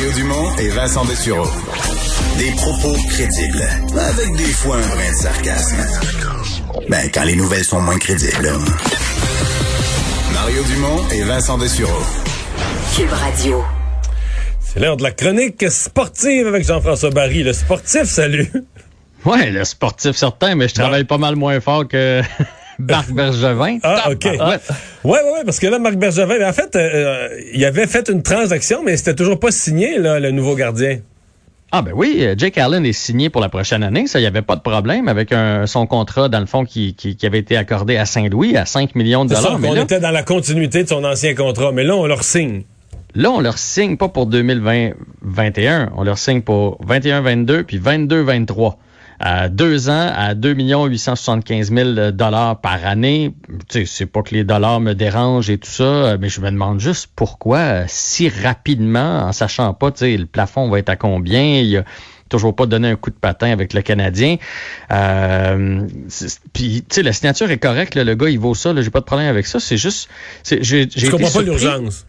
Mario Dumont et Vincent Dessureau. Des propos crédibles, avec des fois un brin de sarcasme. Ben, quand les nouvelles sont moins crédibles. Mario Dumont et Vincent Dessureau. Cube Radio. C'est l'heure de la chronique sportive avec Jean-François Barry. Le sportif, salut. Ouais, le sportif certain, mais je travaille pas mal moins fort que Marc Bergevin. Ah, OK. Ouais. ouais, ouais, parce que là, Marc Bergevin, en fait, euh, il avait fait une transaction, mais c'était toujours pas signé, là, le nouveau gardien. Ah ben oui, Jake Allen est signé pour la prochaine année, ça, il n'y avait pas de problème avec un, son contrat, dans le fond, qui, qui, avait été accordé à Saint-Louis à 5 millions de dollars. on était dans la continuité de son ancien contrat, mais là, on leur signe. Là, on leur signe pas pour 2020-21, on leur signe pour 21-22 puis 22-23 deux ans à 2 875 000 dollars par année. Tu sais, c'est pas que les dollars me dérangent et tout ça, mais je me demande juste pourquoi si rapidement, en sachant pas, tu sais, le plafond va être à combien. Il a toujours pas donné un coup de patin avec le Canadien. Euh, puis, tu sais, la signature est correcte. le gars, il vaut ça. J'ai pas de problème avec ça. C'est juste... Je comprends pas l'urgence.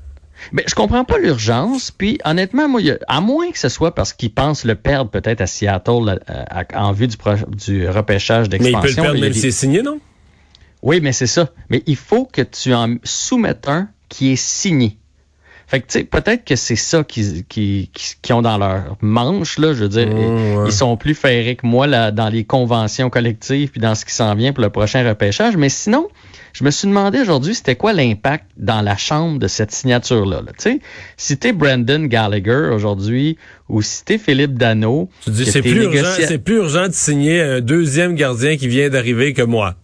Mais je comprends pas l'urgence. Puis honnêtement, moi, à moins que ce soit parce qu'ils pensent le perdre peut-être à Seattle euh, en vue du, du repêchage d'expansion. Mais il peut le perdre même si c'est signé, non? Oui, mais c'est ça. Mais il faut que tu en soumettes un qui est signé. Fait que, tu sais, peut-être que c'est ça qu'ils qui, qui, ont dans leur manche, là. Je veux dire, mmh, ils sont plus ferrés que moi là, dans les conventions collectives puis dans ce qui s'en vient pour le prochain repêchage. Mais sinon, je me suis demandé aujourd'hui, c'était quoi l'impact dans la chambre de cette signature-là. Tu sais, si t'es Brandon Gallagher aujourd'hui ou si t'es Philippe Dano... Tu dis, c'est plus, plus urgent de signer un deuxième gardien qui vient d'arriver que moi.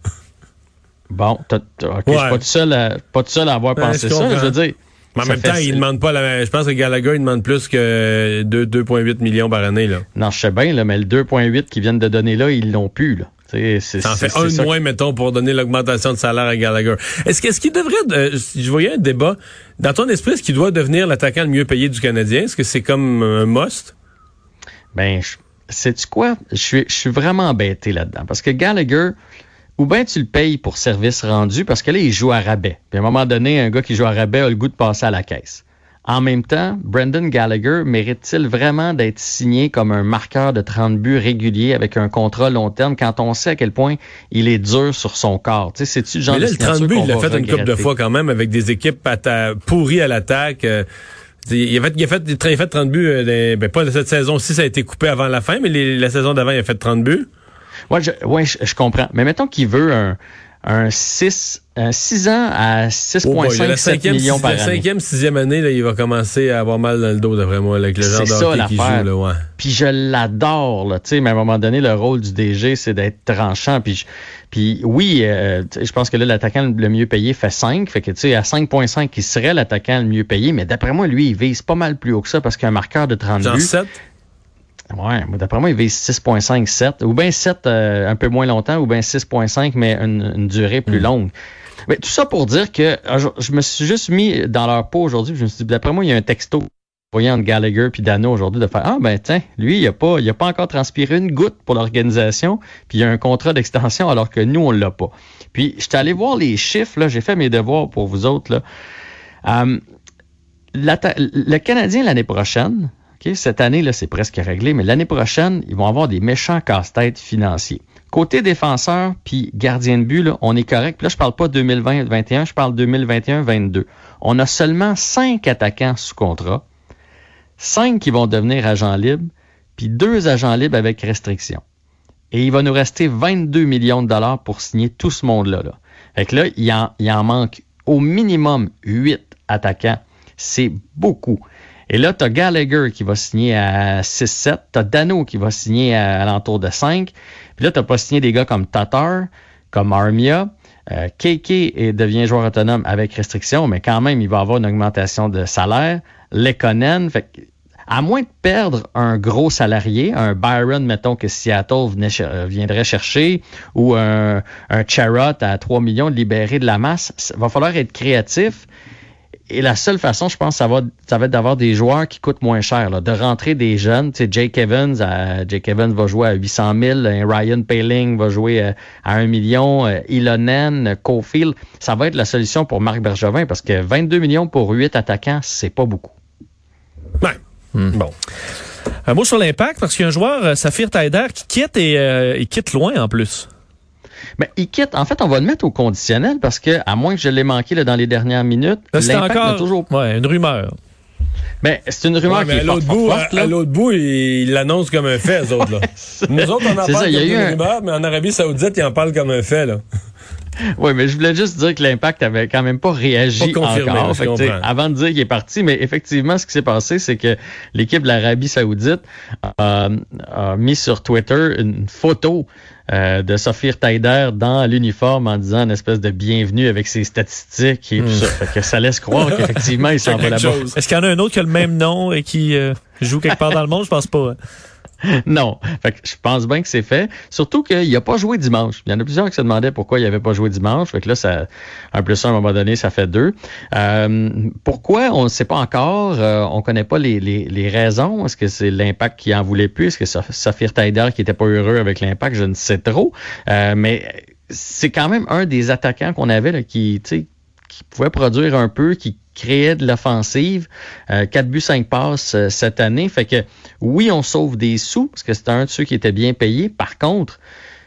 Bon, je suis pas tout seul à, pas tout seul à avoir pensé ça. Je veux dire... Mais en même temps, il demande pas la Je pense que Gallagher, il demande plus que 2,8 millions par année, là. Non, je sais bien, là, mais le 2,8 qu'ils viennent de donner là, ils l'ont plus, là. Ça en fait un de moins, mettons, pour donner l'augmentation de salaire à Gallagher. Est-ce qu'il est devrait, euh, je voyais un débat, dans ton esprit, est-ce qu'il doit devenir l'attaquant le mieux payé du Canadien? Est-ce que c'est comme un must? Ben, sais-tu quoi? Je suis, je suis vraiment embêté là-dedans. Parce que Gallagher, ou bien tu le payes pour service rendu, parce que là, il joue à rabais. Puis à un moment donné, un gars qui joue à rabais a le goût de passer à la caisse. En même temps, Brendan Gallagher mérite-t-il vraiment d'être signé comme un marqueur de 30 buts régulier avec un contrat long terme quand on sait à quel point il est dur sur son corps? Tu sais, c'est-tu genre Mais là, le 30 buts, il l'a fait une couple de fois quand même avec des équipes pourries à l'attaque. Euh, il a fait, il a fait, il a fait 30 buts, euh, ben, pas de cette saison-ci, ça a été coupé avant la fin, mais la saison d'avant, il a fait 30 buts. Ouais, je, ouais, je comprends. Mais mettons qu'il veut un, un 6, 6 ans à 6,5 millions par année. La cinquième, sixième année, là, il va commencer à avoir mal dans le dos, d'après moi, avec le genre de qui joue. Là, ouais. Puis je l'adore, là, tu sais, mais à un moment donné, le rôle du DG, c'est d'être tranchant. Puis, puis oui, euh, je pense que là, l'attaquant le mieux payé fait 5. Fait que, tu sais, à 5,5, il serait l'attaquant le mieux payé. Mais d'après moi, lui, il vise pas mal plus haut que ça parce qu'un marqueur de 30 Genre buts... 7? Ouais, d'après moi, il vise 6.5, 7. Ou bien 7 euh, un peu moins longtemps, ou bien 6.5, mais une, durée plus hmm. longue. Mais tout ça pour dire que euh, je, me suis juste mis dans leur peau aujourd'hui. Je me suis dit, d'après moi, il y a un texto voyant entre Gallagher puis Dano aujourd'hui de faire Ah ben tiens, lui, il a pas, il a pas encore transpiré une goutte pour l'organisation, puis il y a un contrat d'extension alors que nous, on l'a pas. Puis je suis allé voir les chiffres, là, j'ai fait mes devoirs pour vous autres. Là. Euh, le Canadien l'année prochaine, cette année, là, c'est presque réglé, mais l'année prochaine, ils vont avoir des méchants casse-têtes financiers. Côté défenseur puis gardien de but, on est correct. Puis là, je parle pas 2020-21, je parle 2021-22. On a seulement cinq attaquants sous contrat, cinq qui vont devenir agents libres, puis deux agents libres avec restriction. Et il va nous rester 22 millions de dollars pour signer tout ce monde-là. Là. Fait que là, il en, il en manque au minimum huit attaquants. C'est beaucoup. Et là, tu as Gallagher qui va signer à 6-7. Tu as Dano qui va signer à, l'entour de 5. Puis là, tu pas signé des gars comme Tatar, comme Armia. Euh, KK devient joueur autonome avec restriction, mais quand même, il va avoir une augmentation de salaire. Lekonen, fait à moins de perdre un gros salarié, un Byron, mettons que Seattle euh, viendrait chercher, ou un, un Charrot à 3 millions de libérer de la masse, il va falloir être créatif. Et la seule façon, je pense, ça va, ça va être d'avoir des joueurs qui coûtent moins cher, là, de rentrer des jeunes. Tu sais, Jake Evans, Jake Evans va jouer à 800 000, Ryan Paling va jouer euh, à, 1 million, euh, Ilonen, Cofield. Ça va être la solution pour Marc Bergevin parce que 22 millions pour 8 attaquants, c'est pas beaucoup. Ouais. Hmm. Bon. Un mot sur l'impact, parce qu'il y a un joueur, euh, Saphir Taider, qui quitte et euh, il quitte loin en plus. Mais il quitte. En fait, on va le mettre au conditionnel parce que, à moins que je l'ai manqué là, dans les dernières minutes, c'est encore toujours... ouais, une rumeur. Mais c'est une rumeur qui est à l'autre bout, forte, à, l'autre bout, il l'annonce comme un fait, eux autres. Là. Nous autres, on en parle ça, comme une rumeur, mais en Arabie Saoudite, ils en parlent comme un fait. Là. Oui, mais je voulais juste dire que l'impact avait quand même pas réagi pas encore. avant de dire qu'il est parti, mais effectivement, ce qui s'est passé, c'est que l'équipe de l'Arabie Saoudite a mis sur Twitter une photo euh, de Sophie Taider dans l'uniforme en disant une espèce de bienvenue avec ses statistiques et tout hmm. ça. Fait que ça laisse croire qu'effectivement, il s'en va là-bas. Est-ce qu'il y en a un autre qui a le même nom et qui euh, joue quelque part dans le monde? Je pense pas. Hein. non. Fait que je pense bien que c'est fait. Surtout qu'il n'a pas joué dimanche. Il y en a plusieurs qui se demandaient pourquoi il n'avait pas joué dimanche. Fait que là, ça, un plus un, à un moment donné, ça fait deux. Euh, pourquoi? On ne sait pas encore? Euh, on ne connaît pas les, les, les raisons. Est-ce que c'est l'impact qui en voulait plus? Est-ce que Saphir Taider qui était pas heureux avec l'impact? Je ne sais trop. Euh, mais c'est quand même un des attaquants qu'on avait là, qui, qui pouvait produire un peu, qui créait de l'offensive. Euh, 4 buts, 5 passes euh, cette année. Fait que oui, on sauve des sous, parce que c'était un de ceux qui était bien payé. Par contre,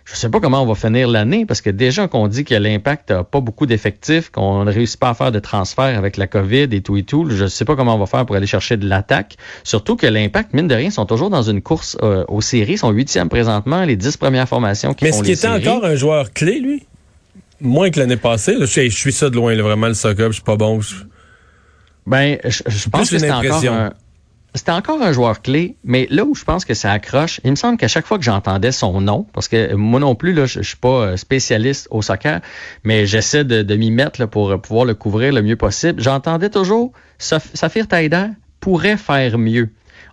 je ne sais pas comment on va finir l'année, parce que déjà qu'on dit que l'impact n'a pas beaucoup d'effectifs, qu'on ne réussit pas à faire de transfert avec la COVID et tout et tout, je ne sais pas comment on va faire pour aller chercher de l'attaque. Surtout que l'impact, mine de rien, sont toujours dans une course euh, aux séries, sont huitièmes présentement, les dix premières formations qui Mais font Mais est-ce qu'il était encore un joueur clé, lui? Moins que l'année passée. je, suis ça de loin, vraiment, le soccer, je suis pas bon. Ben, je, pense que c'était encore un, c'était encore un joueur clé, mais là où je pense que ça accroche, il me semble qu'à chaque fois que j'entendais son nom, parce que moi non plus, là, je, ne suis pas euh, spécialiste au soccer, mais j'essaie de, m'y mettre là, pour pouvoir le couvrir le mieux possible, j'entendais toujours Saphir Taider pourrait faire mieux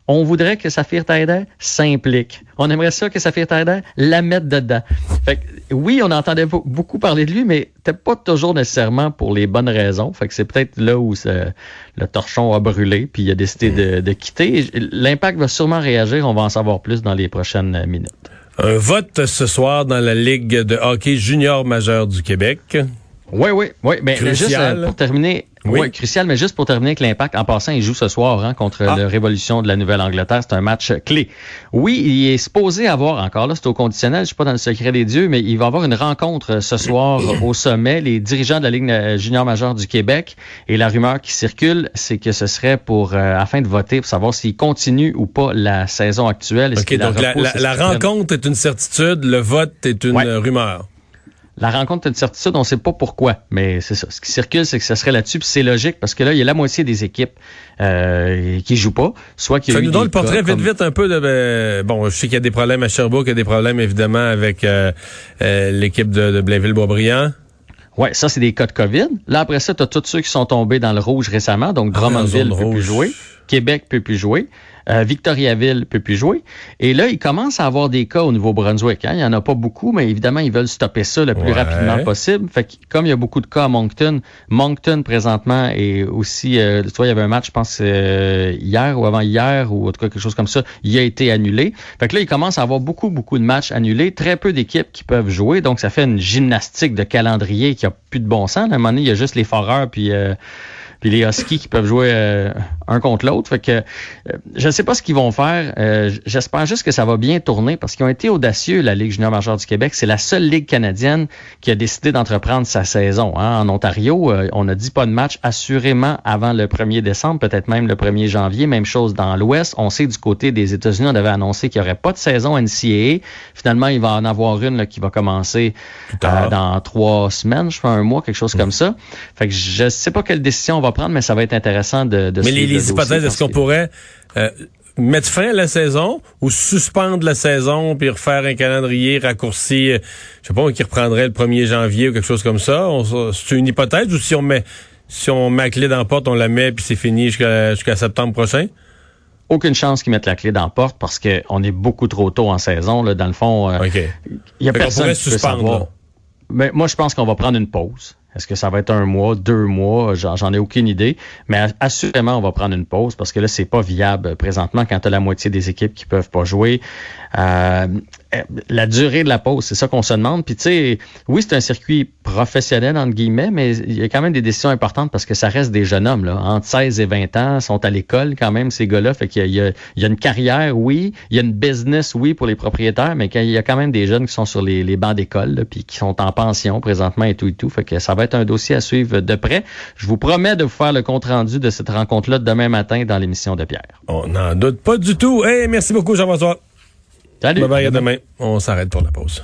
on voudrait que Saphir Taider s'implique. On aimerait ça que Saphir Taider la mette dedans. Fait oui, on entendait beaucoup parler de lui, mais c'était pas toujours nécessairement pour les bonnes raisons. Fait que c'est peut-être là où le torchon a brûlé, puis il a décidé de, de quitter. L'impact va sûrement réagir. On va en savoir plus dans les prochaines minutes. Un vote ce soir dans la Ligue de hockey junior majeur du Québec. Oui, oui, oui. Mais juste euh, pour terminer, oui. crucial, mais juste pour terminer avec l'impact, en passant, il joue ce soir hein, contre ah. la Révolution de la Nouvelle-Angleterre. C'est un match clé. Oui, il est supposé avoir, encore là, c'est au conditionnel, je suis pas dans le secret des dieux, mais il va avoir une rencontre ce soir au sommet, les dirigeants de la Ligue euh, junior majeure du Québec. Et la rumeur qui circule, c'est que ce serait pour, euh, afin de voter, pour savoir s'il continue ou pas la saison actuelle. OK, donc la, rencontre est une certitude, le vote est une rumeur. La rencontre est une certitude, on ne sait pas pourquoi, mais c'est ça. Ce qui circule, c'est que ça serait là-dessus, puis c'est logique, parce que là, il y a la moitié des équipes euh, qui jouent pas, soit qui. nous donne le portrait vite, vite un peu de. Ben, bon, je sais qu'il y a des problèmes à Sherbrooke, il y a des problèmes évidemment avec euh, euh, l'équipe de, de Blainville-Boisbriand. Ouais, ça, c'est des cas de COVID. Là, après ça, tu as tous ceux qui sont tombés dans le rouge récemment. Donc, ah, Drummondville peut plus jouer. Québec peut plus jouer. Euh, Victoriaville peut plus jouer. Et là, il commence à avoir des cas au Nouveau-Brunswick. Hein. Il n'y en a pas beaucoup, mais évidemment, ils veulent stopper ça le plus rapidement possible. Fait que, comme il y a beaucoup de cas à Moncton, Moncton, présentement, est aussi... Euh, tu vois, il y avait un match, je pense, euh, hier ou avant-hier, ou en tout cas quelque chose comme ça, il a été annulé. Fait que là, il commence à avoir beaucoup, beaucoup de matchs annulés. Très peu d'équipes qui peuvent jouer. Donc, ça fait une gymnastique de calendrier qui a plus de bon sens. À un moment donné, il y a juste les foreurs, puis puis les Huskies qui peuvent jouer euh, un contre l'autre. Fait que euh, je ne sais pas ce qu'ils vont faire. Euh, j'espère juste que ça va bien tourner parce qu'ils ont été audacieux, la Ligue junior majeure du Québec. C'est la seule ligue canadienne qui a décidé d'entreprendre sa saison. Hein. En Ontario, on a dit pas de match assurément avant le 1er décembre, peut-être même le 1er janvier. Même chose dans l'Ouest. On sait du côté des États-Unis, on avait annoncé qu'il n'y aurait pas de saison NCAA. Finalement, il va en avoir une qui va commencer dans trois semaines, je fais un mois, quelque chose comme ça. Fait que je ne sais pas quelle décision on va prendre, mais ça va être intéressant de, de Mais les, les hypothèses, est-ce qu'on pourrait euh, mettre fin à la saison ou suspendre la saison puis refaire un calendrier raccourci, euh, je sais pas, qui reprendrait le 1er janvier ou quelque chose comme ça? C'est une hypothèse ou si on met si on met la clé dans la porte, on la met puis c'est fini jusqu'à septembre prochain? aucune chance qu'ils mettent la clé dans la porte parce qu'on est beaucoup trop tôt en saison. Là, dans le fond, euh, il y a personne qui peut savoir. Mais moi, je pense qu'on va prendre une pause. Est-ce que ça va être un mois, deux mois? J'en ai aucune idée. Mais assurément, on va prendre une pause parce que là, c'est pas viable présentement quand tu as la moitié des équipes qui peuvent pas jouer. Euh, la durée de la pause, c'est ça qu'on se demande. Puis tu sais, oui, c'est un circuit professionnel, entre guillemets, mais il y a quand même des décisions importantes parce que ça reste des jeunes hommes, là, entre 16 et 20 ans, sont à l'école quand même, ces gars-là. Fait qu'il y, y a une carrière, oui, il y a une business, oui, pour les propriétaires, mais il y a quand même des jeunes qui sont sur les, les bancs d'école, puis qui sont en pension présentement et tout et tout. Fait que ça va être un dossier à suivre de près. Je vous promets de vous faire le compte-rendu de cette rencontre-là demain matin dans l'émission de Pierre. On n'en doute pas du tout. Hey, merci beaucoup, Jean-François. Salut. Bye bye, à demain. On s'arrête pour la pause.